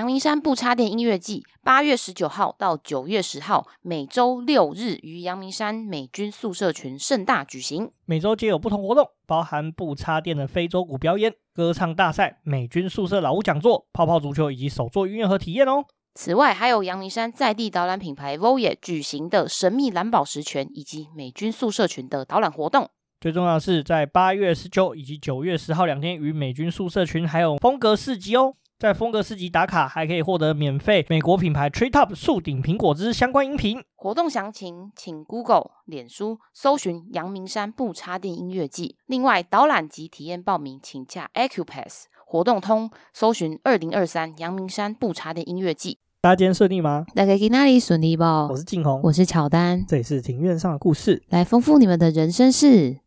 阳明山不插电音乐季八月十九号到九月十号，每周六日于阳明山美军宿舍群盛大举行。每周皆有不同活动，包含不插电的非洲鼓表演、歌唱大赛、美军宿舍老屋讲座、泡泡足球以及手作音乐盒体验哦。此外，还有阳明山在地导览品牌 Voyage 举行的神秘蓝宝石泉以及美军宿舍群的导览活动。最重要的是，在八月十九以及九月十号两天，与美军宿舍群还有风格市集哦。在风格市集打卡，还可以获得免费美国品牌 Treetop 树顶苹果汁相关饮品。活动详情请 Google、脸书搜寻阳明山不插电音乐季。另外，导览及体验报名请洽 Acupass 活动通，搜寻二零二三阳明山不插电音乐季。大家今天顺利吗？大家去哪里顺利不？我是静红，我是乔丹，这里是庭院上的故事，来丰富你们的人生事。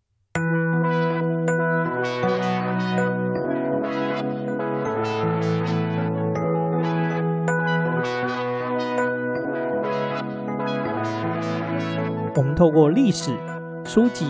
我们透过历史、书籍、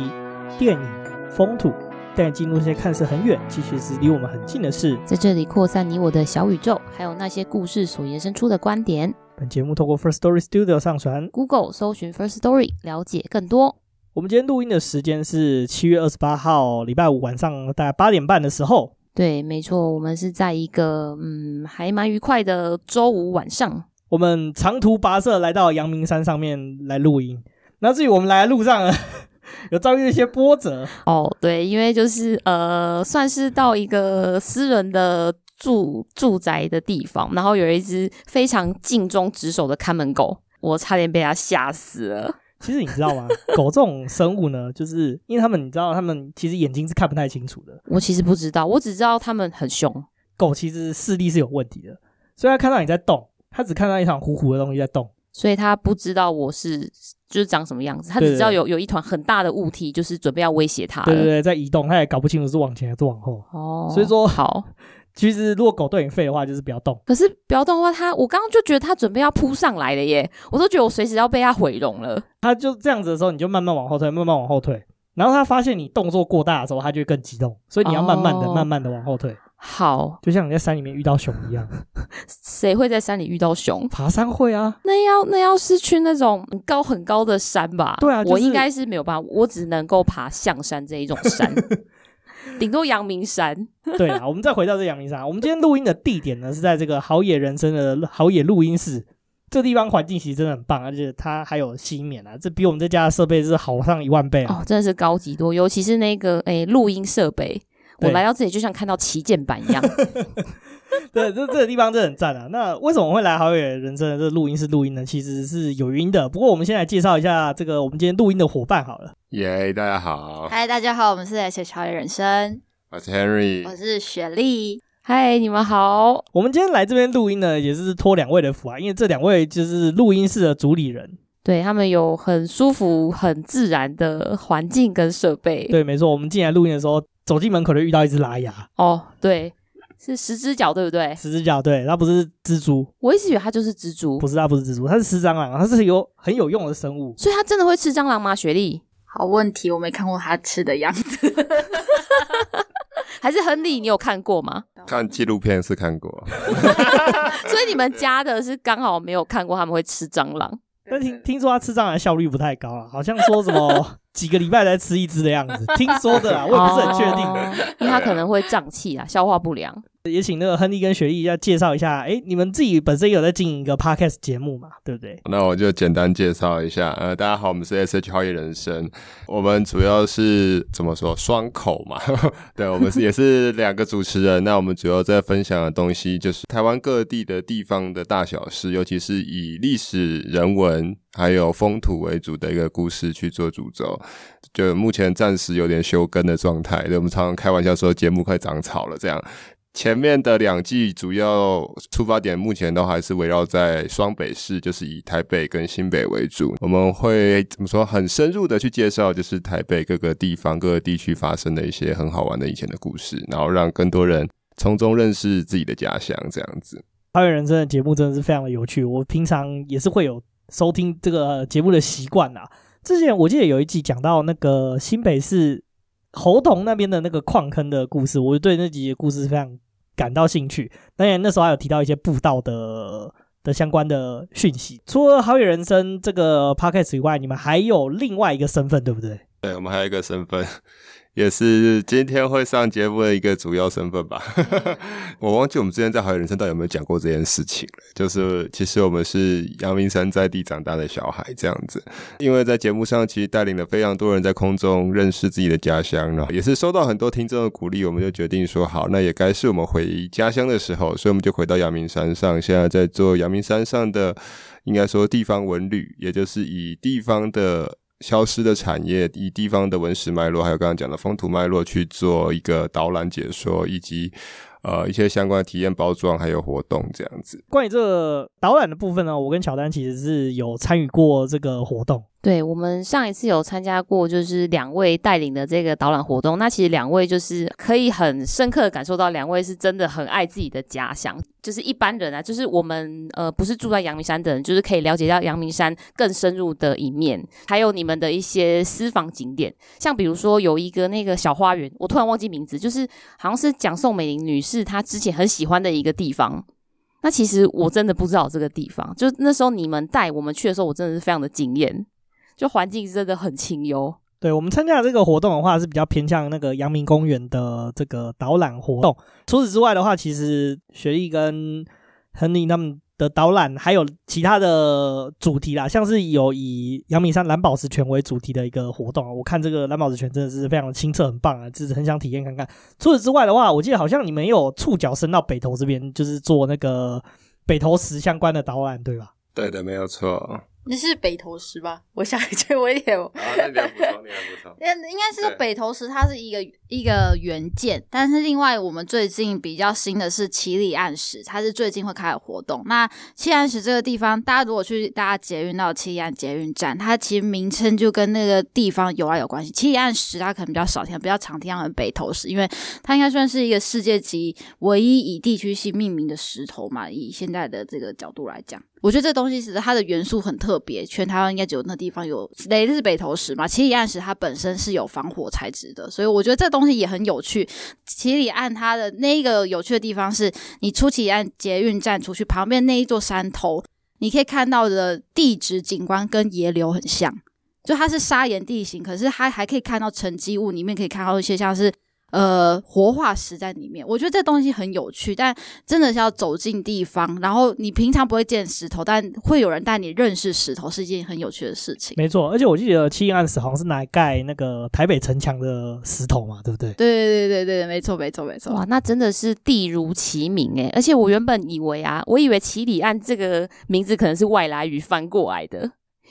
电影、风土，带你进入一些看似很远，其实是离我们很近的事。在这里扩散你我的小宇宙，还有那些故事所延伸出的观点。本节目透过 First Story Studio 上传，Google 搜寻 First Story 了解更多。我们今天录音的时间是七月二十八号礼拜五晚上大概八点半的时候。对，没错，我们是在一个嗯还蛮愉快的周五晚上，我们长途跋涉来到阳明山上面来录音。那至于我们来的路上呢，有遭遇一些波折哦。对，因为就是呃，算是到一个私人的住住宅的地方，然后有一只非常尽忠职守的看门狗，我差点被它吓死了。其实你知道吗？狗这种生物呢，就是因为他们，你知道，他们其实眼睛是看不太清楚的。我其实不知道，我只知道他们很凶。狗其实视力是有问题的，所以它看到你在动，它只看到一场糊糊的东西在动。所以它不知道我是就是长什么样子，他只知道有有一团很大的物体，就是准备要威胁他。对对对，在移动，他也搞不清楚是往前还是往后。哦，所以说好，其实如果狗对你吠的话，就是不要动。可是不要动的话，它我刚刚就觉得它准备要扑上来了耶，我都觉得我随时要被它毁容了。它就这样子的时候，你就慢慢往后退，慢慢往后退，然后它发现你动作过大的时候，它就会更激动，所以你要慢慢的、哦、慢慢的往后退。好，就像你在山里面遇到熊一样，谁会在山里遇到熊？爬山会啊。那要那要是去那种很高很高的山吧？对啊，就是、我应该是没有办法，我只能够爬象山这一种山，顶多阳明山。对啊，我们再回到这阳明山，我们今天录音的地点呢是在这个好野人生的好野录音室，这个地方环境其实真的很棒，而且它还有吸棉啊，这比我们这家的设备是好上一万倍啊！哦，真的是高级多，尤其是那个诶录音设备。我来到这里就像看到旗舰版一样。对，这这个地方真的很赞啊！那为什么我会来好野人生的这个录音室录音呢？其实是有原因的。不过我们先来介绍一下这个我们今天录音的伙伴好了。耶，yeah, 大家好。嗨，大家好，我们是 SH 好野人生。我是 Henry，我是雪莉。嗨，你们好。我们今天来这边录音呢，也是托两位的福啊，因为这两位就是录音室的主理人。对，他们有很舒服、很自然的环境跟设备。对，没错。我们进来录音的时候。走进门口就遇到一只拉牙哦，对，是十只脚，对不对？十只脚，对，它不是蜘蛛，我一直以为它就是蜘蛛，不是，它不是蜘蛛，它是吃蟑螂，它是有很有用的生物，所以它真的会吃蟑螂吗？雪莉，好问题，我没看过它吃的样子，还是亨利，你有看过吗？看纪录片是看过，所以你们家的是刚好没有看过他们会吃蟑螂，但听听说他吃蟑螂效率不太高啊，好像说什么。几个礼拜才吃一只的样子，听说的啦，我也不是很确定，哦，因为他可能会胀气啊，消化不良。也请那个亨利跟雪莉要介绍一下，哎，你们自己本身有在经营一个 podcast 节目嘛，对不对？那我就简单介绍一下，呃，大家好，我们是 SH 好野人生，我们主要是怎么说双口嘛，对，我们是也是两个主持人，那我们主要在分享的东西就是台湾各地的地方的大小事，尤其是以历史人文还有风土为主的一个故事去做主轴，就目前暂时有点休更的状态，对，我们常常开玩笑说节目快长草了这样。前面的两季主要出发点目前都还是围绕在双北市，就是以台北跟新北为主。我们会怎么说？很深入的去介绍，就是台北各个地方、各个地区发生的一些很好玩的以前的故事，然后让更多人从中认识自己的家乡。这样子，好野人生的节目真的是非常的有趣。我平常也是会有收听这个节目的习惯啊。之前我记得有一季讲到那个新北市猴硐那边的那个矿坑的故事，我对那几个故事非常。感到兴趣。当然那时候还有提到一些步道的的相关的讯息。除了好友人生这个 podcast 以外，你们还有另外一个身份，对不对？对，我们还有一个身份。也是今天会上节目的一个主要身份吧。我忘记我们之前在好友人生到底有没有讲过这件事情了。就是其实我们是阳明山在地长大的小孩这样子。因为在节目上其实带领了非常多人在空中认识自己的家乡，然后也是收到很多听众的鼓励，我们就决定说好，那也该是我们回家乡的时候，所以我们就回到阳明山上，现在在做阳明山上的应该说地方文旅，也就是以地方的。消失的产业，以地方的文史脉络，还有刚刚讲的风土脉络去做一个导览解说，以及呃一些相关的体验包装，还有活动这样子。关于这个导览的部分呢，我跟乔丹其实是有参与过这个活动。对，我们上一次有参加过，就是两位带领的这个导览活动。那其实两位就是可以很深刻的感受到，两位是真的很爱自己的家乡。就是一般人啊，就是我们呃不是住在阳明山的人，就是可以了解到阳明山更深入的一面，还有你们的一些私房景点。像比如说有一个那个小花园，我突然忘记名字，就是好像是蒋宋美龄女士她之前很喜欢的一个地方。那其实我真的不知道这个地方，就那时候你们带我们去的时候，我真的是非常的惊艳。就环境真的很清幽。对，我们参加的这个活动的话，是比较偏向那个阳明公园的这个导览活动。除此之外的话，其实雪莉跟亨利他们的导览还有其他的主题啦，像是有以阳明山蓝宝石泉为主题的一个活动。我看这个蓝宝石泉真的是非常的清澈，很棒啊，就是很想体验看看。除此之外的话，我记得好像你们有触角伸到北投这边，就是做那个北投石相关的导览，对吧？对的，没有错。你是北投石吧？我想一句，我也有。啊，那你还不错，你还不错。应该是说北投石，它是一个一个原件，但是另外我们最近比较新的是七里岸石，它是最近会开始活动。那七里岸石这个地方，大家如果去大家捷运到七里岸捷运站，它其实名称就跟那个地方有啊有关系。七里岸石它可能比较少听，比较常听到的北投石，因为它应该算是一个世界级唯一以地区性命名的石头嘛。以现在的这个角度来讲。我觉得这东西是它的元素很特别，全台湾应该只有那地方有。雷是北投石嘛，唭哩岸石它本身是有防火材质的，所以我觉得这东西也很有趣。唭哩岸它的那一个有趣的地方是，你出唭哩岸捷运站出去，旁边那一座山头，你可以看到的地质景观跟野柳很像，就它是砂岩地形，可是它还可以看到沉积物，里面可以看到一些像是。呃，活化石在里面，我觉得这东西很有趣，但真的是要走进地方，然后你平常不会见石头，但会有人带你认识石头，是一件很有趣的事情。没错，而且我记得唭哩岸石好像是拿来盖那个台北城墙的石头嘛，对不对？对对对对对，没错没错没错。哇，那真的是地如其名诶，而且我原本以为啊，我以为七里岸这个名字可能是外来语翻过来的，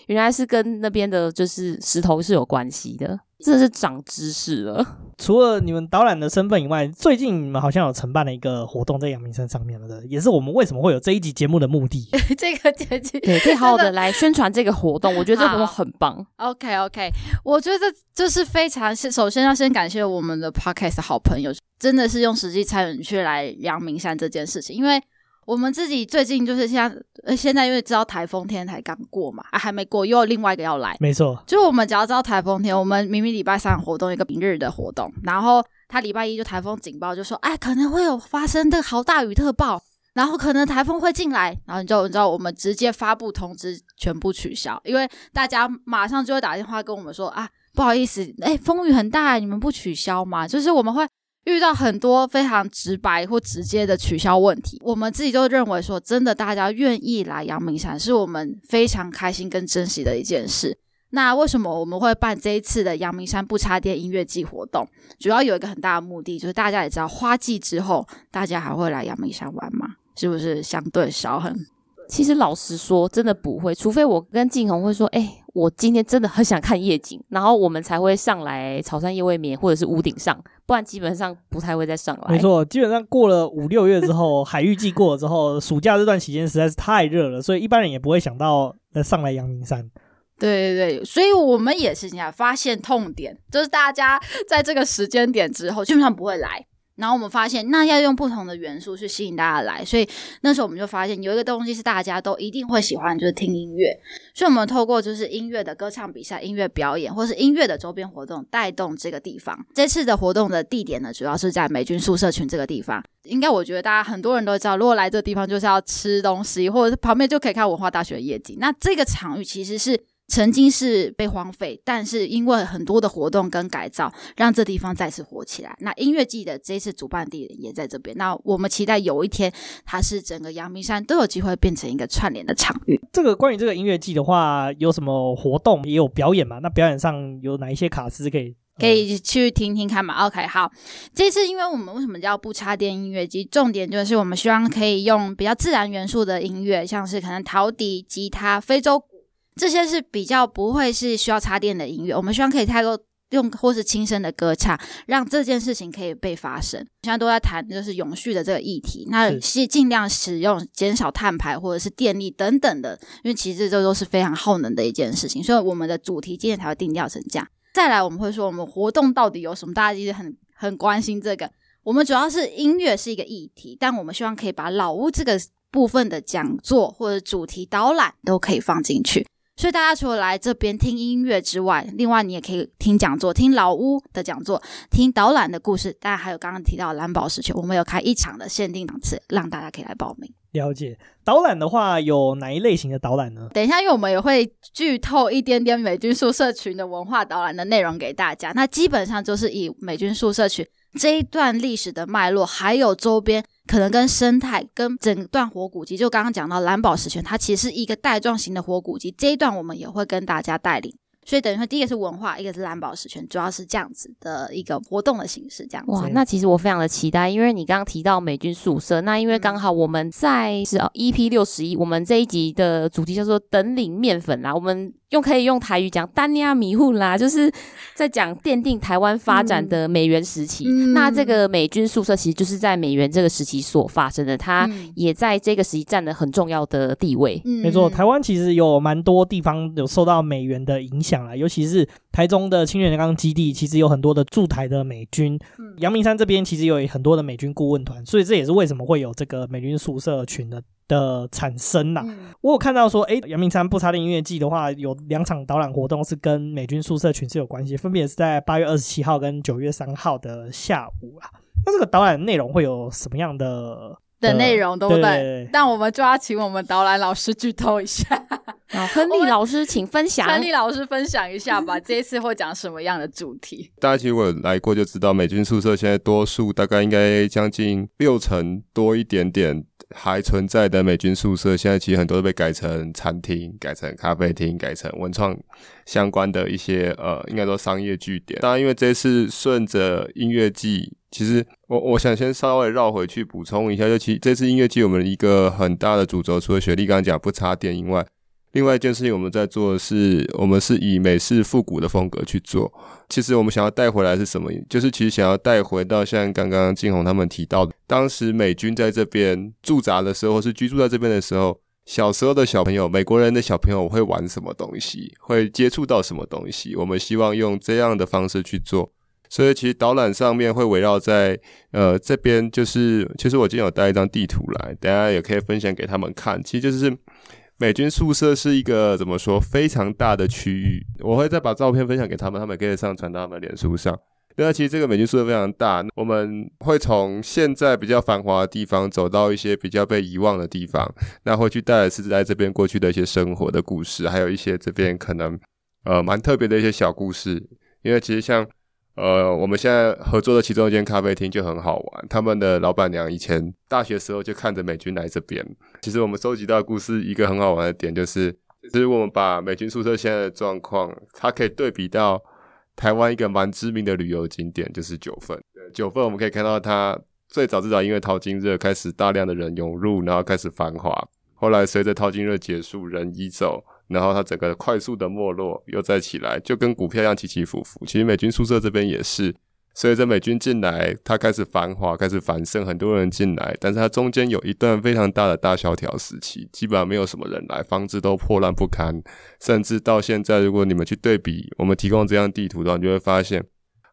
原来是跟那边的就是石头是有关系的。真的是长知识了。除了你们导览的身份以外，最近你们好像有承办了一个活动在阳明山上面了的，也是我们为什么会有这一集节目的目的。这个节目对，可以好好的来宣传这个活动，我觉得这个活动很棒。OK OK，我觉得就是非常首先要先感谢我们的 Podcast 好朋友，真的是用实际参与去来阳明山这件事情，因为。我们自己最近就是现在，呃，现在因为知道台风天才刚过嘛，啊，还没过，又有另外一个要来。没错，就我们只要知道台风天，我们明明礼拜三活动一个平日的活动，然后他礼拜一就台风警报，就说，哎，可能会有发生这个豪大雨特报，然后可能台风会进来，然后你就你知道，我们直接发布通知，全部取消，因为大家马上就会打电话跟我们说，啊，不好意思，哎，风雨很大，你们不取消吗？就是我们会。遇到很多非常直白或直接的取消问题，我们自己都认为说，真的大家愿意来阳明山，是我们非常开心跟珍惜的一件事。那为什么我们会办这一次的阳明山不插电音乐季活动？主要有一个很大的目的，就是大家也知道，花季之后，大家还会来阳明山玩吗？是不是相对少很？其实老实说，真的不会，除非我跟静红会说，哎、欸，我今天真的很想看夜景，然后我们才会上来草山夜未眠或者是屋顶上，不然基本上不太会再上来。没错，基本上过了五六月之后，海域季过了之后，暑假这段期间实在是太热了，所以一般人也不会想到上来阳明山。对对对，所以我们也是这样发现痛点，就是大家在这个时间点之后基本上不会来。然后我们发现，那要用不同的元素去吸引大家来，所以那时候我们就发现有一个东西是大家都一定会喜欢，就是听音乐。所以我们透过就是音乐的歌唱比赛、音乐表演，或是音乐的周边活动，带动这个地方。这次的活动的地点呢，主要是在美军宿舍群这个地方。应该我觉得大家很多人都知道，如果来这个地方就是要吃东西，或者是旁边就可以看文化大学的夜景。那这个场域其实是。曾经是被荒废，但是因为很多的活动跟改造，让这地方再次火起来。那音乐季的这次主办地点也在这边。那我们期待有一天，它是整个阳明山都有机会变成一个串联的场域。这个关于这个音乐季的话，有什么活动？也有表演嘛？那表演上有哪一些卡司可以可以去听听看嘛？OK，好。这次因为我们为什么叫不插电音乐季？重点就是我们希望可以用比较自然元素的音乐，像是可能陶笛、吉他、非洲。这些是比较不会是需要插电的音乐，我们希望可以太多用或是轻声的歌唱，让这件事情可以被发生。现在都在谈就是永续的这个议题，那是尽量使用减少碳排或者是电力等等的，因为其实这都是非常耗能的一件事情，所以我们的主题今天才会定调成这样。再来，我们会说我们活动到底有什么，大家其实很很关心这个。我们主要是音乐是一个议题，但我们希望可以把老屋这个部分的讲座或者主题导览都可以放进去。所以大家除了来这边听音乐之外，另外你也可以听讲座，听老屋的讲座，听导览的故事。当然还有刚刚提到蓝宝石泉，我们有开一场的限定档次，让大家可以来报名。了解导览的话，有哪一类型的导览呢？等一下，因为我们也会剧透一点点美军宿舍群的文化导览的内容给大家。那基本上就是以美军宿舍群这一段历史的脉络，还有周边。可能跟生态、跟整段活古迹，就刚刚讲到蓝宝石泉，它其实是一个带状型的活古迹。这一段我们也会跟大家带领，所以等于说，第一个是文化，一个是蓝宝石泉，主要是这样子的一个活动的形式，这样子。哇，那其实我非常的期待，因为你刚刚提到美军宿舍，那因为刚好我们在是 EP 六十一，我们这一集的主题叫做“等领面粉”啦，我们。用可以用台语讲“丹尼亚迷糊”啦，就是在讲奠定台湾发展的美元时期。嗯、那这个美军宿舍其实就是在美元这个时期所发生的，它也在这个时期占了很重要的地位。嗯、没错，台湾其实有蛮多地方有受到美元的影响啊，尤其是台中的清泉岗基地，其实有很多的驻台的美军。阳明山这边其实有很多的美军顾问团，所以这也是为什么会有这个美军宿舍群的。的产生呐、啊，嗯、我有看到说，哎，阳明山不插电音乐季的话，有两场导览活动是跟美军宿舍群是有关系，分别是在八月二十七号跟九月三号的下午啊。那这个导览内容会有什么样的的内容，对不对？对对对，但我们就要请我们导览老师剧透一下。好，亨利老师，请分享。亨利老师分享一下吧，这一次会讲什么样的主题？大家其实如果来过就知道，美军宿舍现在多数大概应该将近六成多一点点。还存在的美军宿舍，现在其实很多都被改成餐厅、改成咖啡厅、改成文创相关的一些呃，应该说商业据点。当然，因为这次顺着音乐季，其实我我想先稍微绕回去补充一下，就其实这次音乐季我们一个很大的主轴，除了雪莉刚刚讲不插电以外。另外一件事情，我们在做的是，我们是以美式复古的风格去做。其实我们想要带回来是什么？就是其实想要带回到像刚刚静红他们提到的，当时美军在这边驻扎的时候，或是居住在这边的时候，小时候的小朋友，美国人的小朋友会玩什么东西，会接触到什么东西？我们希望用这样的方式去做。所以其实导览上面会围绕在呃这边，就是其实我今天有带一张地图来，大家也可以分享给他们看。其实就是。美军宿舍是一个怎么说非常大的区域，我会再把照片分享给他们，他们可以上传到他们脸书上。那其实这个美军宿舍非常大，我们会从现在比较繁华的地方走到一些比较被遗忘的地方，那会去带来是在这边过去的一些生活的故事，还有一些这边可能呃蛮特别的一些小故事，因为其实像。呃，我们现在合作的其中一间咖啡厅就很好玩。他们的老板娘以前大学时候就看着美军来这边。其实我们收集到故事，一个很好玩的点就是，其实我们把美军宿舍现在的状况，它可以对比到台湾一个蛮知名的旅游景点，就是九份。九份我们可以看到，它最早最早因为淘金热开始大量的人涌入，然后开始繁华。后来随着淘金热结束，人移走。然后它整个快速的没落，又再起来，就跟股票一样起起伏伏。其实美军宿舍这边也是，随着美军进来，它开始繁华，开始繁盛，很多人进来。但是它中间有一段非常大的大萧条时期，基本上没有什么人来，房子都破烂不堪。甚至到现在，如果你们去对比我们提供这张地图的话，你就会发现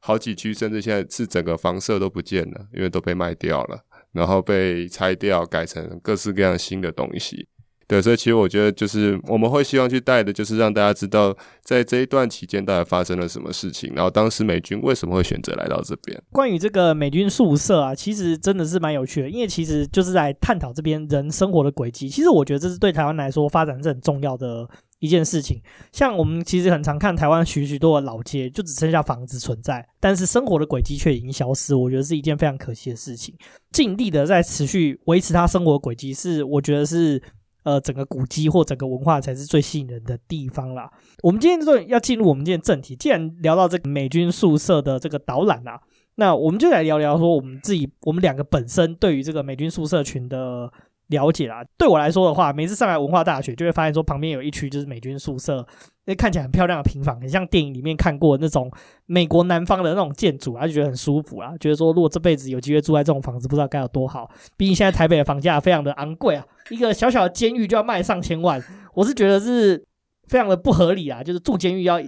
好几区甚至现在是整个房舍都不见了，因为都被卖掉了，然后被拆掉，改成各式各样新的东西。对，所以其实我觉得就是我们会希望去带的，就是让大家知道在这一段期间到底发生了什么事情，然后当时美军为什么会选择来到这边。关于这个美军宿舍啊，其实真的是蛮有趣的，因为其实就是在探讨这边人生活的轨迹。其实我觉得这是对台湾来说发展是很重要的一件事情。像我们其实很常看台湾许许多的老街，就只剩下房子存在，但是生活的轨迹却已经消失。我觉得是一件非常可惜的事情。尽力的在持续维持他生活轨迹，是我觉得是。呃，整个古迹或整个文化才是最吸引人的地方啦。我们今天就要进入我们今天正题，既然聊到这个美军宿舍的这个导览啊，那我们就来聊聊说我们自己，我们两个本身对于这个美军宿舍群的了解啦。对我来说的话，每次上来文化大学，就会发现说旁边有一区就是美军宿舍。那看起来很漂亮的平房，很像电影里面看过那种美国南方的那种建筑啊，就觉得很舒服啊。觉得说，如果这辈子有机会住在这种房子，不知道该有多好。毕竟现在台北的房价非常的昂贵啊，一个小小的监狱就要卖上千万，我是觉得是非常的不合理啊。就是住监狱要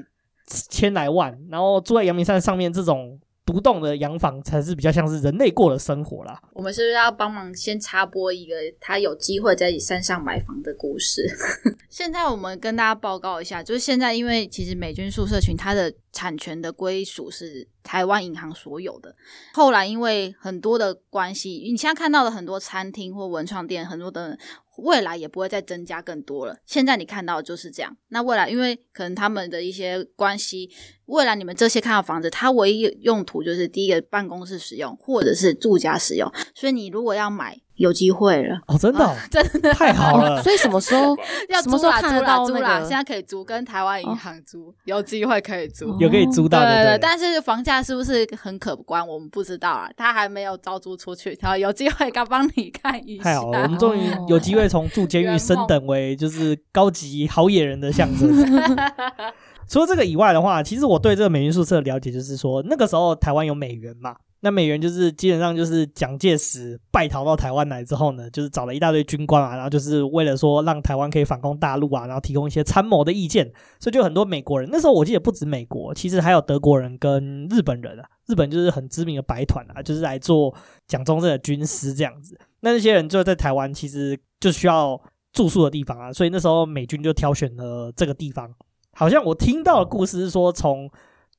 千来万，然后住在阳明山上面这种。独栋的洋房才是比较像是人类过的生活啦。我们是不是要帮忙先插播一个他有机会在山上买房的故事？现在我们跟大家报告一下，就是现在因为其实美军宿舍群它的产权的归属是台湾银行所有的，后来因为很多的关系，你现在看到的很多餐厅或文创店，很多的。未来也不会再增加更多了。现在你看到的就是这样。那未来，因为可能他们的一些关系，未来你们这些看到房子，它唯一用途就是第一个办公室使用，或者是住家使用。所以你如果要买。有机会了哦，真的、哦啊，真的太好了。所以什么时候要什么时候看得到那个？现在可以租，跟台湾银行租，哦、有机会可以租，有可以租到的。对，对，对，但是房价是不是很可观？我们不知道啊，他还没有招租出去。然后有机会刚帮你看一下。太好了，我们终于有机会从住监狱升等为就是高级好野人的象征。除了这个以外的话，其实我对这个美元宿舍的了解就是说，那个时候台湾有美元嘛。那美元就是基本上就是蒋介石败逃到台湾来之后呢，就是找了一大堆军官啊，然后就是为了说让台湾可以反攻大陆啊，然后提供一些参谋的意见，所以就很多美国人。那时候我记得不止美国，其实还有德国人跟日本人啊。日本就是很知名的白团啊，就是来做蒋中正的军师这样子。那那些人就在台湾，其实就需要住宿的地方啊，所以那时候美军就挑选了这个地方。好像我听到的故事是说，从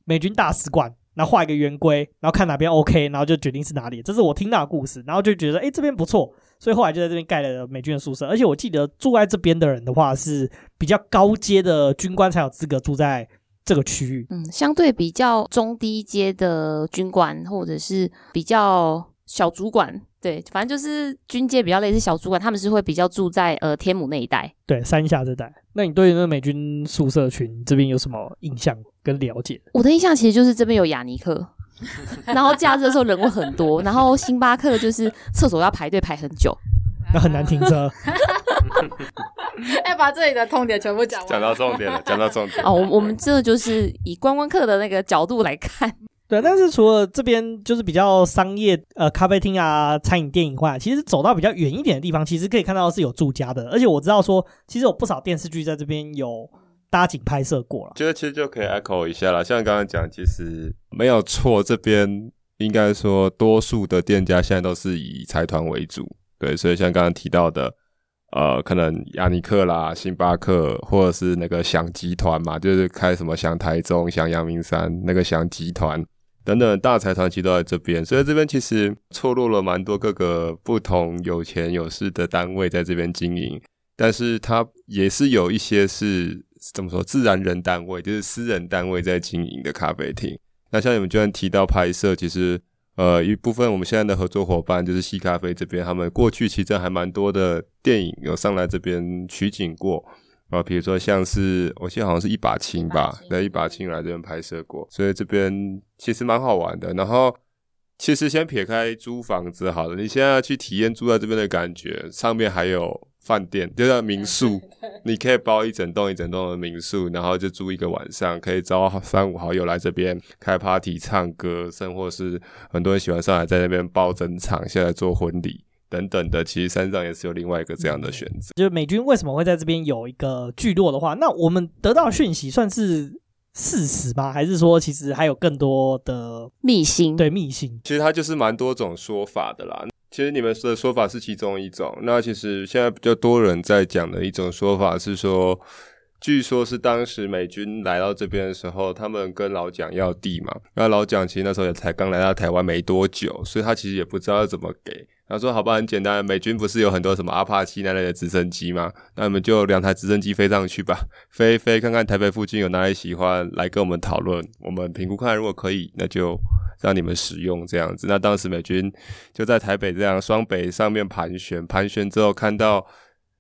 美军大使馆。然后画一个圆规，然后看哪边 OK，然后就决定是哪里。这是我听到的故事，然后就觉得，哎，这边不错，所以后来就在这边盖了美军的宿舍。而且我记得住在这边的人的话，是比较高阶的军官才有资格住在这个区域。嗯，相对比较中低阶的军官，或者是比较小主管，对，反正就是军阶比较类似小主管，他们是会比较住在呃天母那一带，对，三峡这带。那你对那美军宿舍群这边有什么印象？跟了解，我的印象其实就是这边有雅尼克，然后假日的时候人会很多，然后星巴克就是厕所要排队排很久，那很难停车。哎，把这里的痛点全部讲完，讲到重点了，讲到重点。哦，我们这就是以观光客的那个角度来看，对。但是除了这边就是比较商业呃咖啡厅啊、餐饮店以外，其实走到比较远一点的地方，其实可以看到是有住家的，而且我知道说，其实有不少电视剧在这边有。搭景拍摄过了，觉得其实就可以 echo 一下了。像刚刚讲，其实没有错，这边应该说多数的店家现在都是以财团为主，对，所以像刚刚提到的，呃，可能亚尼克啦、星巴克，或者是那个祥集团嘛，就是开什么祥台中、祥阳明山那个祥集团等等大财团，其实都在这边，所以这边其实错落了蛮多各个不同有钱有势的单位在这边经营，但是它也是有一些是。怎么说？自然人单位就是私人单位在经营的咖啡厅。那像你们居然提到拍摄，其实呃一部分我们现在的合作伙伴就是西咖啡这边，他们过去其实还蛮多的电影有上来这边取景过啊，比如说像是我记得好像是一把青吧，那，一把青来这边拍摄过，所以这边其实蛮好玩的。然后其实先撇开租房子好了，你现在要去体验住在这边的感觉，上面还有。饭店就叫民宿，你可以包一整栋一整栋的民宿，然后就住一个晚上，可以招三五好友来这边开 party、唱歌，甚或是很多人喜欢上来在那边包整场，下来做婚礼等等的。其实山上也是有另外一个这样的选择。就是美军为什么会在这边有一个聚落的话，那我们得到讯息算是事实吗？还是说其实还有更多的秘辛？对，秘辛。其实它就是蛮多种说法的啦。其实你们的说法是其中一种。那其实现在比较多人在讲的一种说法是说，据说是当时美军来到这边的时候，他们跟老蒋要地嘛。那老蒋其实那时候也才刚来到台湾没多久，所以他其实也不知道要怎么给。他说：“好吧，很简单，美军不是有很多什么阿帕奇那类的直升机吗？那我们就两台直升机飞上去吧，飞一飞看看台北附近有哪里喜欢来跟我们讨论，我们评估看，如果可以，那就让你们使用这样子。那当时美军就在台北这样双北上面盘旋，盘旋之后看到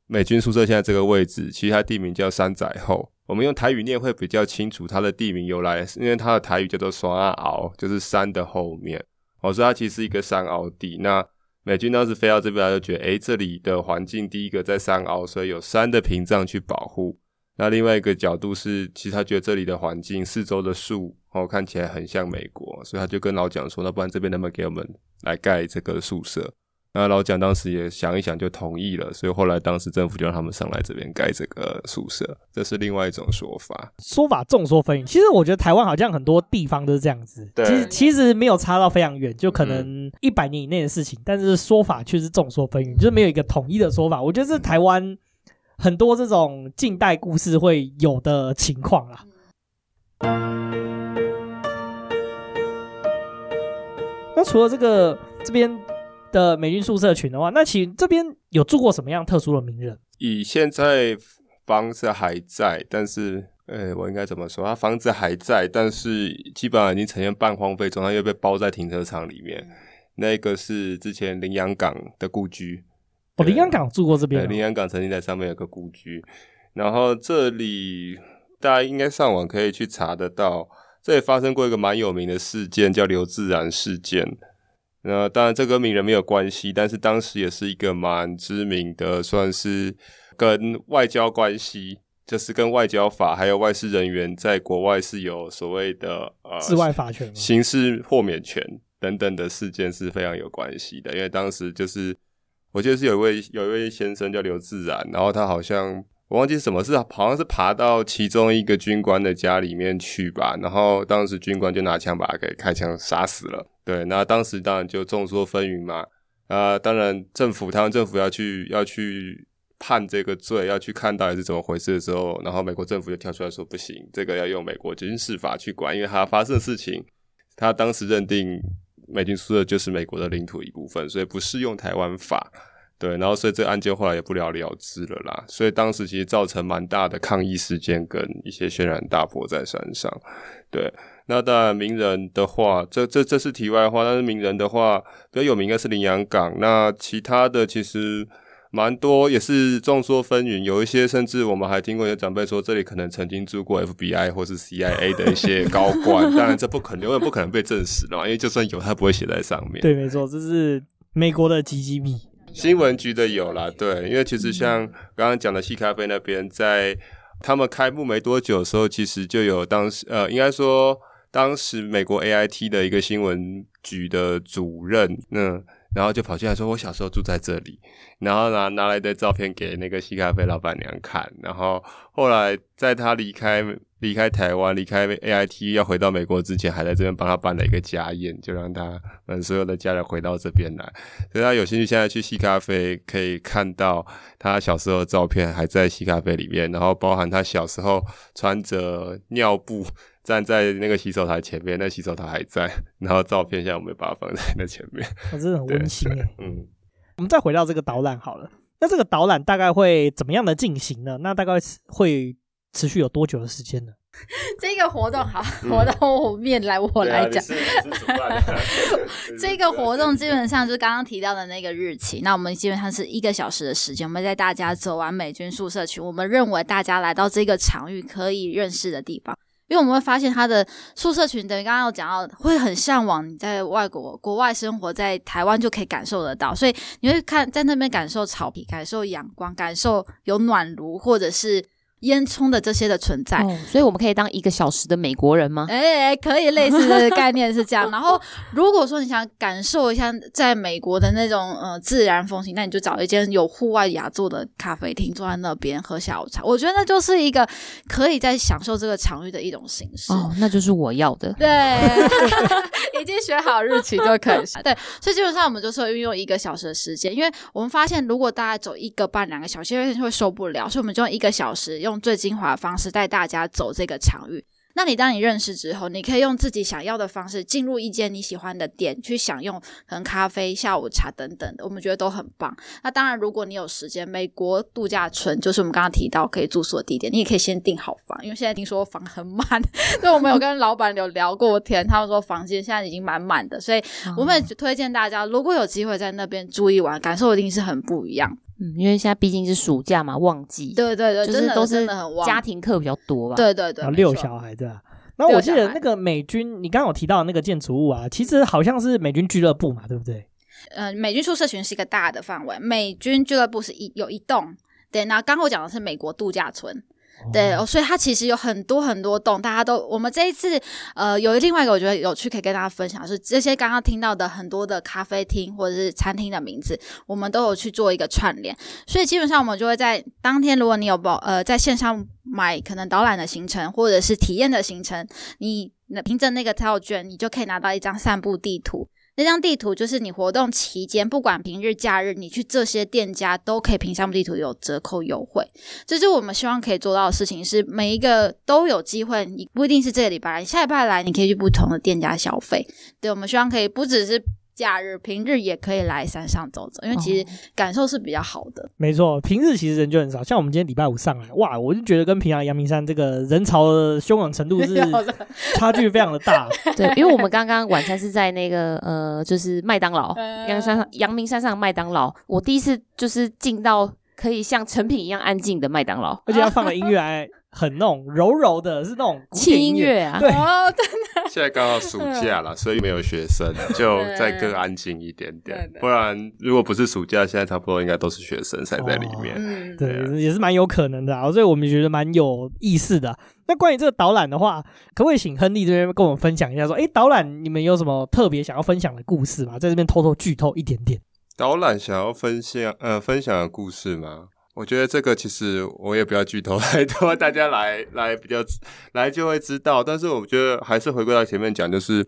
美军宿舍现在这个位置，其实它地名叫山仔后。我们用台语念会比较清楚它的地名由来，因为它的台语叫做双阿敖，就是山的后面。我说它其实是一个山凹地，那。”美军当时飞到这边，他就觉得，诶，这里的环境第一个在山凹，所以有山的屏障去保护。那另外一个角度是，其实他觉得这里的环境四周的树哦，看起来很像美国，所以他就跟老蒋说，那不然这边能不能给我们来盖这个宿舍？那老蒋当时也想一想，就同意了。所以后来当时政府就让他们上来这边盖这个宿舍，这是另外一种说法。说法众说纷纭。其实我觉得台湾好像很多地方都是这样子。对，其实其实没有差到非常远，就可能一百年以内的事情，嗯、但是说法却是众说纷纭，就是没有一个统一的说法。我觉得是台湾很多这种近代故事会有的情况啦。那除了这个这边。的美军宿舍群的话，那其实这边有住过什么样特殊的名人？以现在房子还在，但是，呃，我应该怎么说？他房子还在，但是基本上已经呈现半荒废状态，他又被包在停车场里面。那个是之前林洋港的故居。哦，林洋港住过这边。林洋港曾经在上面有个故居，然后这里大家应该上网可以去查得到，这里发生过一个蛮有名的事件，叫刘自然事件。那当然，这跟名人没有关系，但是当时也是一个蛮知名的，算是跟外交关系，就是跟外交法还有外事人员在国外是有所谓的呃，治外法权、刑事豁免权等等的事件是非常有关系的。因为当时就是，我记得是有一位有一位先生叫刘自然，然后他好像我忘记什么事，好像是爬到其中一个军官的家里面去吧，然后当时军官就拿枪把他给开枪杀死了。对，那当时当然就众说纷纭嘛。啊，当然政府台湾政府要去要去判这个罪，要去看到底是怎么回事的时候，然后美国政府就跳出来说不行，这个要用美国军事法去管，因为他发生的事情，他当时认定美军宿舍就是美国的领土一部分，所以不适用台湾法。对，然后所以这个案件后来也不了了之了啦。所以当时其实造成蛮大的抗议事件跟一些轩然大波在山上。对。那当然，名人的话，这这这是题外话。但是名人的话，比较有名应该是羚羊港。那其他的其实蛮多，也是众说纷纭。有一些甚至我们还听过一些长辈说，这里可能曾经住过 FBI 或是 CIA 的一些高官。当然，这不可能，永远不可能被证实的嘛，因为就算有，他不会写在上面。对，没错，这是美国的机密。新闻局的有啦，对，因为其实像刚刚讲的细咖啡那边，在他们开幕没多久的时候，其实就有当时呃，应该说。当时美国 AIT 的一个新闻局的主任，嗯，然后就跑进来说：“我小时候住在这里。”然后拿拿来的照片给那个西咖啡老板娘看。然后后来在他离开离开台湾、离开 AIT 要回到美国之前，还在这边帮他办了一个家宴，就让他们所有的家人回到这边来。所以他有兴趣，现在去西咖啡可以看到他小时候的照片还在西咖啡里面，然后包含他小时候穿着尿布。站在那个洗手台前面，那洗手台还在，然后照片现在我们把它放在那前面，我、哦、真的很温馨哎。嗯，我们再回到这个导览好了，那这个导览大概会怎么样的进行呢？那大概会持续有多久的时间呢？这个活动好，活动面来我来讲。这个活动基本上就是刚刚提到的那个日期，那我们基本上是一个小时的时间，我们带大家走完美军宿舍群，我们认为大家来到这个场域可以认识的地方。因为我们会发现他的宿舍群，等于刚刚有讲到，会很向往你在外国国外生活，在台湾就可以感受得到，所以你会看在那边感受草皮，感受阳光，感受有暖炉，或者是烟囱的这些的存在。哦，所以我们可以当一个小时的美国人吗？哎哎，可以，类似的概念是这样。然后，如果说你想感受一下在美国的那种呃自然风情，那你就找一间有户外雅座的咖啡厅，坐在那边喝下午茶。我觉得那就是一个可以在享受这个场域的一种形式。哦，那就是我要的。对，已经选好日期就可以。对，所以基本上我们就是运用一个小时的时间，因为我们发现如果大家走一个半两个小时，有些人会受不了，所以我们就用一个小时用。用最精华的方式带大家走这个场域。那你当你认识之后，你可以用自己想要的方式进入一间你喜欢的店，去享用可能咖啡、下午茶等等的，我们觉得都很棒。那当然，如果你有时间，美国度假村就是我们刚刚提到可以住宿的地点，你也可以先订好房，因为现在听说房很满。所以我们有跟老板有聊过天，他们说房间现在已经满满的，所以我们也推荐大家，如果有机会在那边住一晚，感受一定是很不一样。嗯，因为现在毕竟是暑假嘛，旺季，对对对，就是都是很，家庭课比较多吧。对对对，六小孩对吧？那我记得那个美军，你刚刚有提到那个建筑物啊，其实好像是美军俱乐部嘛，对不对？呃，美军宿舍群是一个大的范围，美军俱乐部是一有一栋。对，那刚刚我讲的是美国度假村。对哦，所以它其实有很多很多栋，大家都我们这一次呃有另外一个我觉得有趣可以跟大家分享，是这些刚刚听到的很多的咖啡厅或者是餐厅的名字，我们都有去做一个串联，所以基本上我们就会在当天，如果你有报呃在线上买可能导览的行程或者是体验的行程，你凭着那个套券，你就可以拿到一张散步地图。那张地图就是你活动期间，不管平日假日，你去这些店家都可以凭项目地图有折扣优惠。这就是我们希望可以做到的事情，是每一个都有机会。你不一定是这个礼拜来，下礼拜来，你可以去不同的店家消费。对，我们希望可以不只是。假日、平日也可以来山上走走，因为其实感受是比较好的。哦、没错，平日其实人就很少，像我们今天礼拜五上来，哇，我就觉得跟平常阳明山这个人潮的汹涌程度是 差距非常的大。对，因为我们刚刚晚餐是在那个呃，就是麦当劳，阳明山上阳明山上麦当劳，我第一次就是进到可以像成品一样安静的麦当劳，而且要放了音乐还。很那种柔柔的，是那种轻音乐啊。对，哦，真的。现在刚好暑假了，所以没有学生，就再更安静一点点。不然，如果不是暑假，现在差不多应该都是学生塞在里面。哦、对，对，也是蛮有可能的啊。所以我们觉得蛮有意思的。那关于这个导览的话，可不可以请亨利这边跟我们分享一下？说，哎，导览你们有什么特别想要分享的故事吗？在这边偷偷剧透一点点。导览想要分享呃分享的故事吗？我觉得这个其实我也不要剧透太多，大家来来比较来就会知道。但是我觉得还是回归到前面讲，就是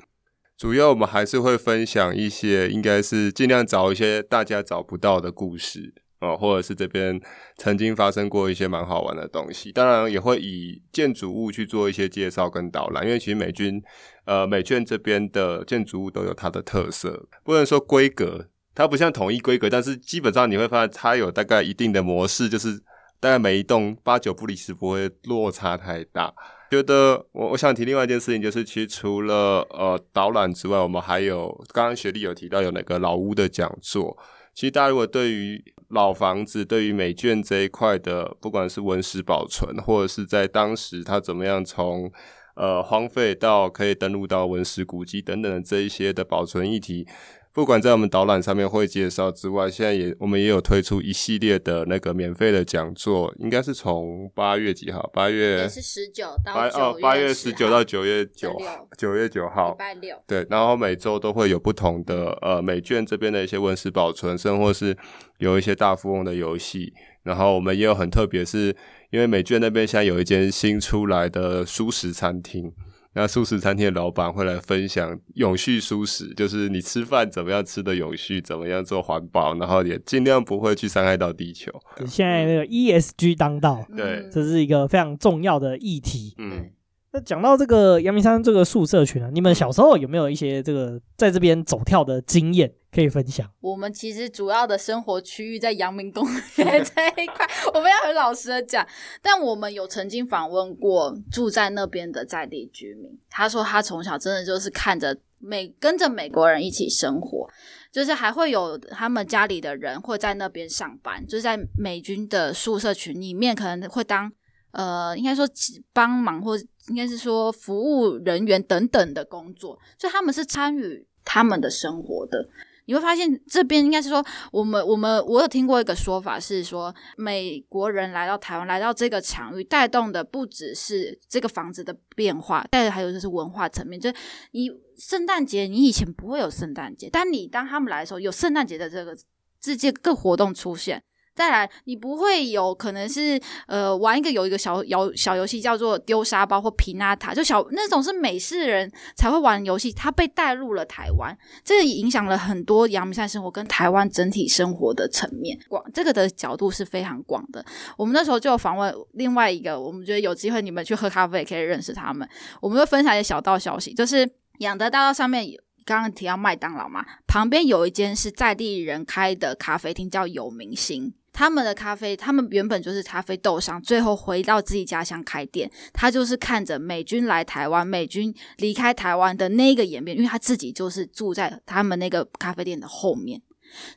主要我们还是会分享一些，应该是尽量找一些大家找不到的故事哦，或者是这边曾经发生过一些蛮好玩的东西。当然也会以建筑物去做一些介绍跟导览，因为其实美军呃美眷这边的建筑物都有它的特色，不能说规格。它不像统一规格，但是基本上你会发现它有大概一定的模式，就是大概每一栋八九不离十，不会落差太大。觉得我我想提另外一件事情，就是其实除了呃导览之外，我们还有刚刚学弟有提到有那个老屋的讲座。其实大家如果对于老房子、对于美眷这一块的，不管是文史保存，或者是在当时它怎么样从呃荒废到可以登录到文史古迹等等的这一些的保存议题。不管在我们导览上面会介绍之外，现在也我们也有推出一系列的那个免费的讲座，应该是从八月几号？八月是十九到八哦，八月十九到九月九号，九月九号，礼拜六。对，然后每周都会有不同的呃美卷这边的一些文史保存，甚或是有一些大富翁的游戏。然后我们也有很特别，是因为美卷那边现在有一间新出来的蔬食餐厅。那素食餐厅的老板会来分享永续素食，就是你吃饭怎么样吃的永续，怎么样做环保，然后也尽量不会去伤害到地球。现在那个 ESG 当道，对，这是一个非常重要的议题。嗯。那讲到这个阳明山这个宿舍群啊，你们小时候有没有一些这个在这边走跳的经验可以分享？我们其实主要的生活区域在阳明公园 这一块，我们要很老实的讲。但我们有曾经访问过住在那边的在地居民，他说他从小真的就是看着美跟着美国人一起生活，就是还会有他们家里的人会在那边上班，就是在美军的宿舍群里面可能会当。呃，应该说帮忙，或应该是说服务人员等等的工作，所以他们是参与他们的生活的。你会发现这边应该是说，我们我们我有听过一个说法是说，美国人来到台湾，来到这个场域，带动的不只是这个房子的变化，带的还有就是文化层面。就是你圣诞节，你以前不会有圣诞节，但你当他们来的时候，有圣诞节的这个这些各活动出现。再来，你不会有可能是呃玩一个有一个小游小游戏叫做丢沙包或皮纳塔，就小那种是美式人才会玩游戏，它被带入了台湾，这个影响了很多阳明山生活跟台湾整体生活的层面广，这个的角度是非常广的。我们那时候就有访问另外一个，我们觉得有机会你们去喝咖啡也可以认识他们，我们会分享一些小道消息，就是养德大道上面有刚刚提到麦当劳嘛，旁边有一间是在地人开的咖啡厅，叫有明星。他们的咖啡，他们原本就是咖啡豆商，最后回到自己家乡开店。他就是看着美军来台湾，美军离开台湾的那个演变，因为他自己就是住在他们那个咖啡店的后面，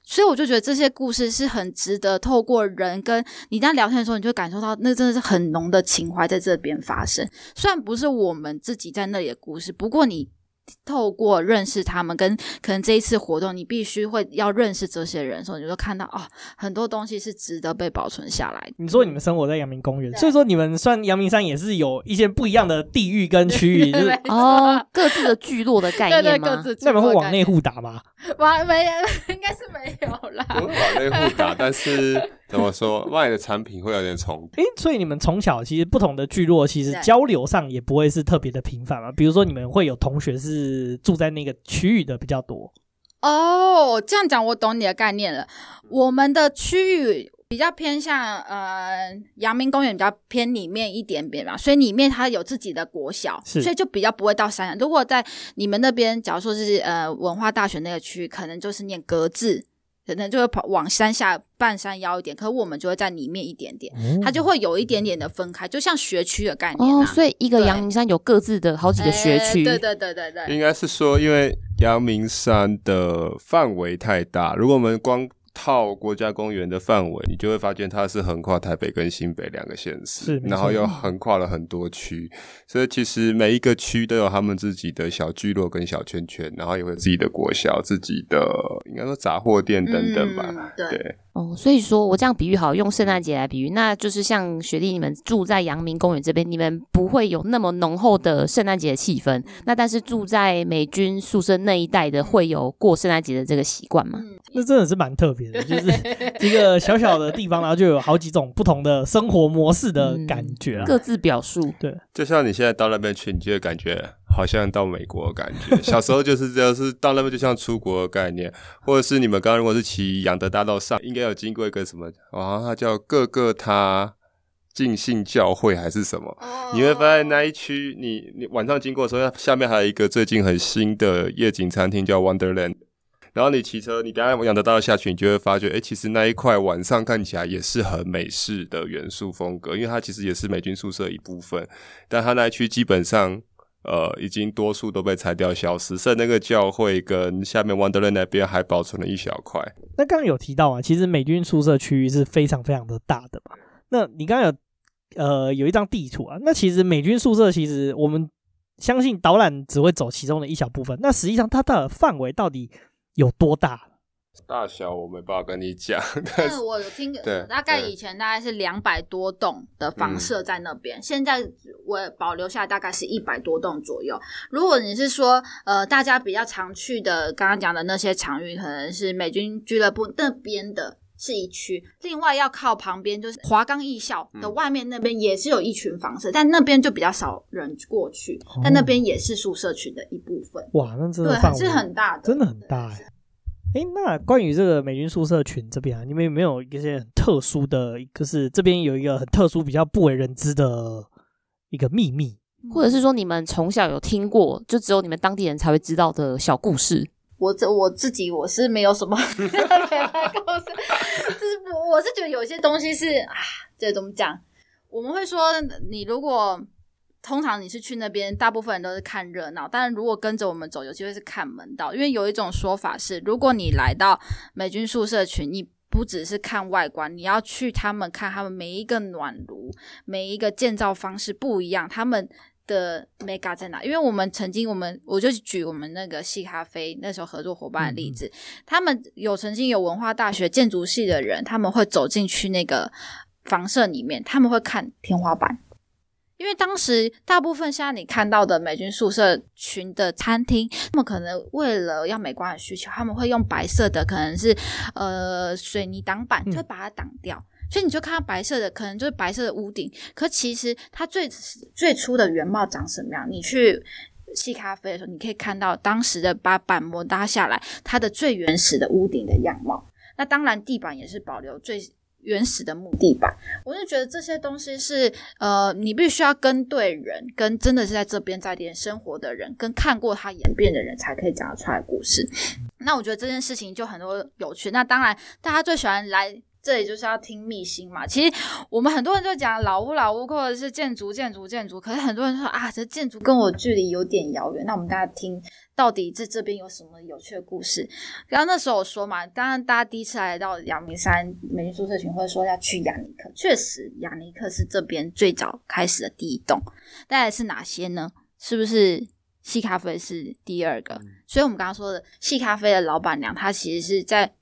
所以我就觉得这些故事是很值得透过人跟你在聊天的时候，你就感受到那真的是很浓的情怀在这边发生。虽然不是我们自己在那里的故事，不过你。透过认识他们，跟可能这一次活动，你必须会要认识这些人的时候，你就看到哦，很多东西是值得被保存下来。你说你们生活在阳明公园，所以说你们算阳明山也是有一些不一样的地域跟区域，就是哦，各自的聚落的概念吗？对对，各自那你们会往内互打吗？往没有，应该是没有啦。不会往内互打，但是。怎么说？卖的产品会有点重叠。诶，所以你们从小其实不同的聚落，其实交流上也不会是特别的频繁嘛。比如说，你们会有同学是住在那个区域的比较多。哦，这样讲我懂你的概念了。我们的区域比较偏向呃阳明公园，比较偏里面一点点嘛，所以里面它有自己的国小，所以就比较不会到山上。如果在你们那边，假如说是呃文化大学那个区域，可能就是念格致。可能就会跑往山下半山腰一点，可是我们就会在里面一点点，嗯、它就会有一点点的分开，就像学区的概念、啊、哦。所以一个阳明山有各自的好几个学区、欸，对对对对对。应该是说，因为阳明山的范围太大，如果我们光套国家公园的范围，你就会发现它是横跨台北跟新北两个县市，然后又横跨了很多区，所以其实每一个区都有他们自己的小聚落跟小圈圈，然后也会有自己的国小、自己的应该说杂货店等等吧，嗯、对。对哦，所以说我这样比喻好，用圣诞节来比喻，那就是像雪莉你们住在阳明公园这边，你们不会有那么浓厚的圣诞节的气氛。那但是住在美军宿舍那一带的，会有过圣诞节的这个习惯吗？那真的是蛮特别的，就是 一个小小的地方，然后就有好几种不同的生活模式的感觉、啊嗯，各自表述。对，就像你现在到那边去，你就会感觉。好像到美国的感觉，小时候就是这样，是到那边就像出国的概念，或者是你们刚刚如果是骑养德大道上，应该有经过一个什么，啊，它叫各个他尽信教会还是什么？你会发现那一区，你你晚上经过的时候，下面还有一个最近很新的夜景餐厅叫 Wonderland，然后你骑车，你等下仰德大道下去，你就会发觉，哎，其实那一块晚上看起来也是很美式的元素风格，因为它其实也是美军宿舍一部分，但它那一区基本上。呃，已经多数都被拆掉消失，剩那个教会跟下面 Wonderland 那边还保存了一小块。那刚刚有提到啊，其实美军宿舍区域是非常非常的大的嘛。那你刚刚有呃有一张地图啊，那其实美军宿舍其实我们相信导览只会走其中的一小部分，那实际上它的范围到底有多大？大小我没办法跟你讲，但是我有听，对，大概以前大概是两百多栋的房舍在那边，嗯、现在我保留下大概是一百多栋左右。如果你是说，呃，大家比较常去的，刚刚讲的那些场域，可能是美军俱乐部那边的是一区，另外要靠旁边就是华冈艺校的外面那边也是有一群房舍，嗯、但那边就比较少人过去，哦、但那边也是宿舍群的一部分。哇，那真的对，还是很大的，真的很大哎。哎，那关于这个美军宿舍群这边啊，你们有没有一些很特殊的，就是这边有一个很特殊、比较不为人知的一个秘密，或者是说你们从小有听过，就只有你们当地人才会知道的小故事？我这我自己我是 没有什么故事，就是我是觉得有些东西是啊，这怎么讲？我们会说，你如果。通常你是去那边，大部分人都是看热闹。但是如果跟着我们走，有机会是看门道。因为有一种说法是，如果你来到美军宿舍群，你不只是看外观，你要去他们看他们每一个暖炉，每一个建造方式不一样，他们的 mega 在哪？因为我们曾经，我们我就举我们那个细咖啡那时候合作伙伴的例子，嗯、他们有曾经有文化大学建筑系的人，他们会走进去那个房舍里面，他们会看天花板，因为当时大部分现在你看到的美军宿舍群的餐厅，他们可能为了要美观的需求，他们会用白色的，可能是呃水泥挡板，就把它挡掉。嗯所以你就看到白色的，可能就是白色的屋顶，可其实它最最初的原貌长什么样？你去细咖啡的时候，你可以看到当时的把板模搭下来，它的最原始的屋顶的样貌。那当然，地板也是保留最原始的目的吧。我就觉得这些东西是呃，你必须要跟对人，跟真的是在这边在点生活的人，跟看过他演变的人，才可以讲得出来故事。那我觉得这件事情就很多有趣。那当然，大家最喜欢来。这里就是要听秘辛嘛。其实我们很多人就讲老屋老屋，或者是建筑建筑建筑。可是很多人说啊，这建筑跟我距离有点遥远。那我们大家听到底这这边有什么有趣的故事？然后那时候我说嘛，当然大家第一次来到阳明山美军宿舍群，会说要去亚尼克。确实，亚尼克是这边最早开始的第一栋。大概是哪些呢？是不是细咖啡是第二个？所以我们刚刚说的细咖啡的老板娘，她其实是在。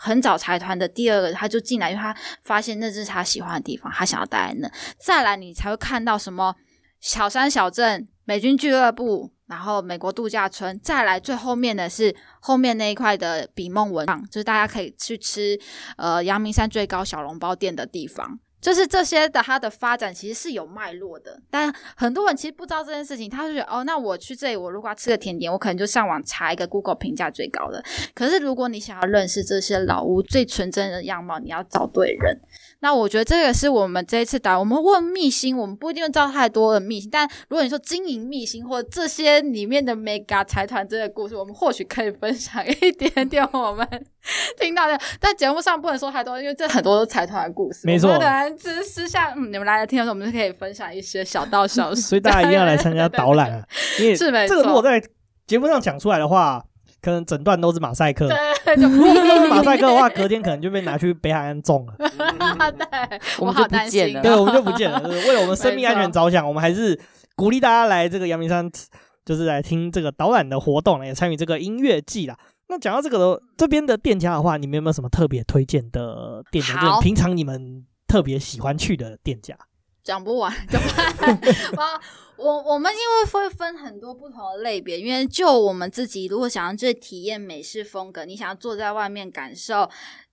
很早财团的第二个，他就进来，因为他发现那是他喜欢的地方，他想要待在那。再来，你才会看到什么小山小镇、美军俱乐部，然后美国度假村。再来，最后面的是后面那一块的比梦文，就是大家可以去吃呃阳明山最高小笼包店的地方。就是这些的，它的发展其实是有脉络的，但很多人其实不知道这件事情，他就觉得哦，那我去这里，我如果要吃个甜点，我可能就上网查一个 Google 评价最高的。可是如果你想要认识这些老屋最纯真的样貌，你要找对人。那我觉得这个是我们这一次打，我们问秘辛，我们不一定知道太多的秘辛，但如果你说经营秘辛或者这些里面的 mega 财团这个故事，我们或许可以分享一点点我们 听到的。但节目上不能说太多，因为这很多都财团的故事。没错，可能只是像你们来了听的时候，我们就可以分享一些小道消息。所以大家一定要来参加导览啊，因为这个如果在节目上讲出来的话。可能整段都是马赛克。对，如果都是马赛克的话，隔天可能就被拿去北海岸种了。对，我们就不见了。对，我们就不见了。为了我们生命安全着想，我们还是鼓励大家来这个阳明山，就是来听这个导览的活动，也参与这个音乐季啦。那讲到这个这边的店家的话，你们有没有什么特别推荐的店家？就是平常你们特别喜欢去的店家？讲不完，怎么办？我我们因为会分很多不同的类别，因为就我们自己，如果想要去体验美式风格，你想要坐在外面感受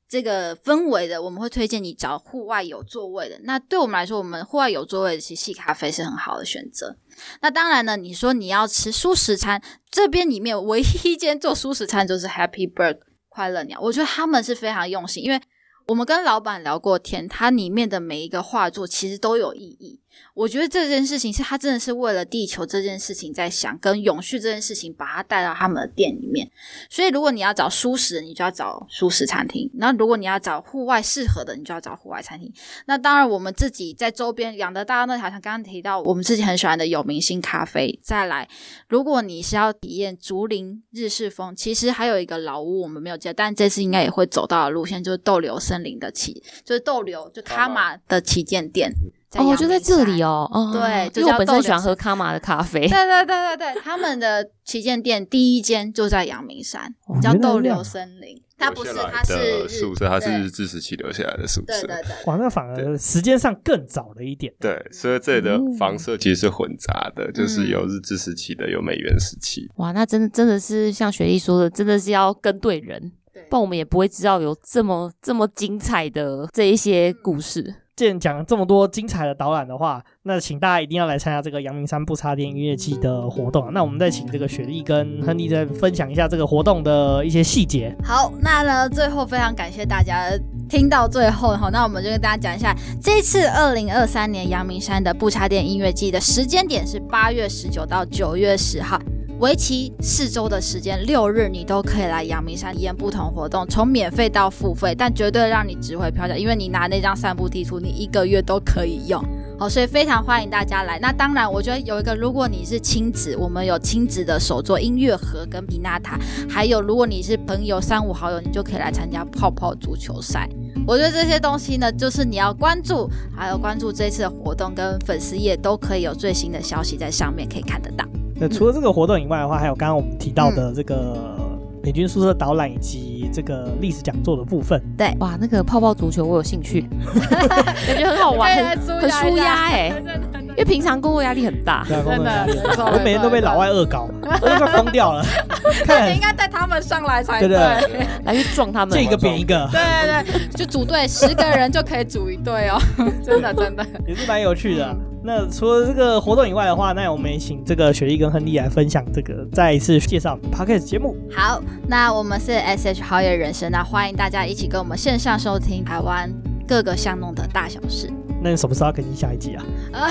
这个氛围的，我们会推荐你找户外有座位的。那对我们来说，我们户外有座位的其实矽咖啡是很好的选择。那当然呢，你说你要吃蔬食餐，这边里面唯一一间做蔬食餐就是 Happy Bird 快乐鸟，我觉得他们是非常用心，因为。我们跟老板聊过天，它里面的每一个画作其实都有意义。我觉得这件事情是他真的是为了地球这件事情在想，跟永续这件事情把它带到他们的店里面。所以，如果你要找舒适，你就要找舒适餐厅；那如果你要找户外适合的，你就要找户外餐厅。那当然，我们自己在周边养的大家那条，像刚刚提到我们自己很喜欢的有明星咖啡。再来，如果你是要体验竹林日式风，其实还有一个老屋我们没有接，但这次应该也会走到的路线，就是逗留森林的旗，就是逗留就卡玛的旗舰店。哦，就在这里哦。哦，对，就因为我本身喜欢喝卡玛的咖啡。对对对对对，他们的旗舰店第一间就在阳明山，叫逗留森林。它不是，它是宿舍，它是日治时期留下来的宿舍。对对对，哇，那反而时间上更早了一点。对，所以这里的房舍其实是混杂的，就是有日治时期的，有美元时期。哇，那真的真的是像雪莉说的，真的是要跟对人，不然我们也不会知道有这么这么精彩的这一些故事。既然讲了这么多精彩的导览的话，那请大家一定要来参加这个阳明山不插电音乐季的活动。那我们再请这个雪莉跟亨利再分享一下这个活动的一些细节。好，那呢，最后非常感谢大家听到最后哈，那我们就跟大家讲一下，这次二零二三年阳明山的不插电音乐季的时间点是八月十九到九月十号。为期四周的时间，六日你都可以来阳明山体验不同活动，从免费到付费，但绝对让你值回票价，因为你拿那张散步地图，你一个月都可以用。好，所以非常欢迎大家来。那当然，我觉得有一个，如果你是亲子，我们有亲子的手作音乐盒跟皮纳塔，还有如果你是朋友三五好友，你就可以来参加泡泡足球赛。我觉得这些东西呢，就是你要关注，还有关注这次的活动跟粉丝页都可以有最新的消息在上面可以看得到。那除了这个活动以外的话，还有刚刚我们提到的这个美军宿舍导览以及这个历史讲座的部分。对，哇，那个泡泡足球我有兴趣，感觉很好玩，很很舒压哎。因为平常工作压力很大，真的，我每天都被老外恶搞，我都快疯掉了。看你应该带他们上来才对，来去撞他们，见一个扁一个。对对对，就组队十个人就可以组一队哦，真的真的也是蛮有趣的。那除了这个活动以外的话，那我们也请这个雪莉跟亨利来分享这个，再一次介绍 p o c a s t 节目。好，那我们是 SH 好友人生，那欢迎大家一起跟我们线上收听台湾各个巷弄的大小事。那你什么时候要更新下一集啊？啊，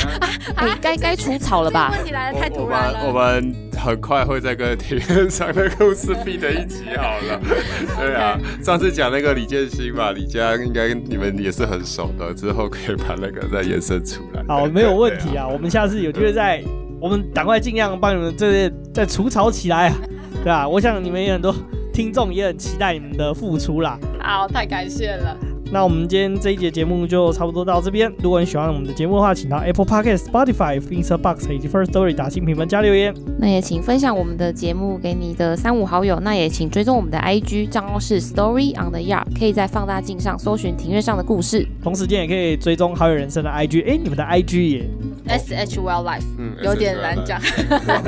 哎，该该除草了吧？问题来的太突然了。我们很快会再跟体验上的故事 feed 一集好了。对啊，上次讲那个李建新嘛，李家应该你们也是很熟的，之后可以把那个再延伸出来。好，没有问题啊。我们下次有机会再，我们赶快尽量帮你们这些再除草起来啊。对啊，我想你们也很多听众也很期待你们的付出啦。好，太感谢了。那我们今天这一节节目就差不多到这边。如果你喜欢我们的节目的话，请到 Apple Podcast、Spotify、Mixer Box 以及 First Story 打新评分加留言。那也请分享我们的节目给你的三五好友。那也请追踪我们的 IG 账号是 Story on the Yard，可以在放大镜上搜寻庭院上的故事。同时间也可以追踪好友人生的 IG。哎，你们的 IG 也 S H Wildlife，嗯，有点难讲。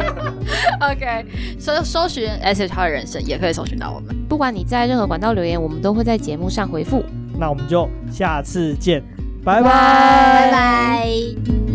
OK，搜搜寻 S H 好友人生也可以搜寻到我们。不管你在任何管道留言，我们都会在节目上回复。那我们就下次见，拜拜，拜拜。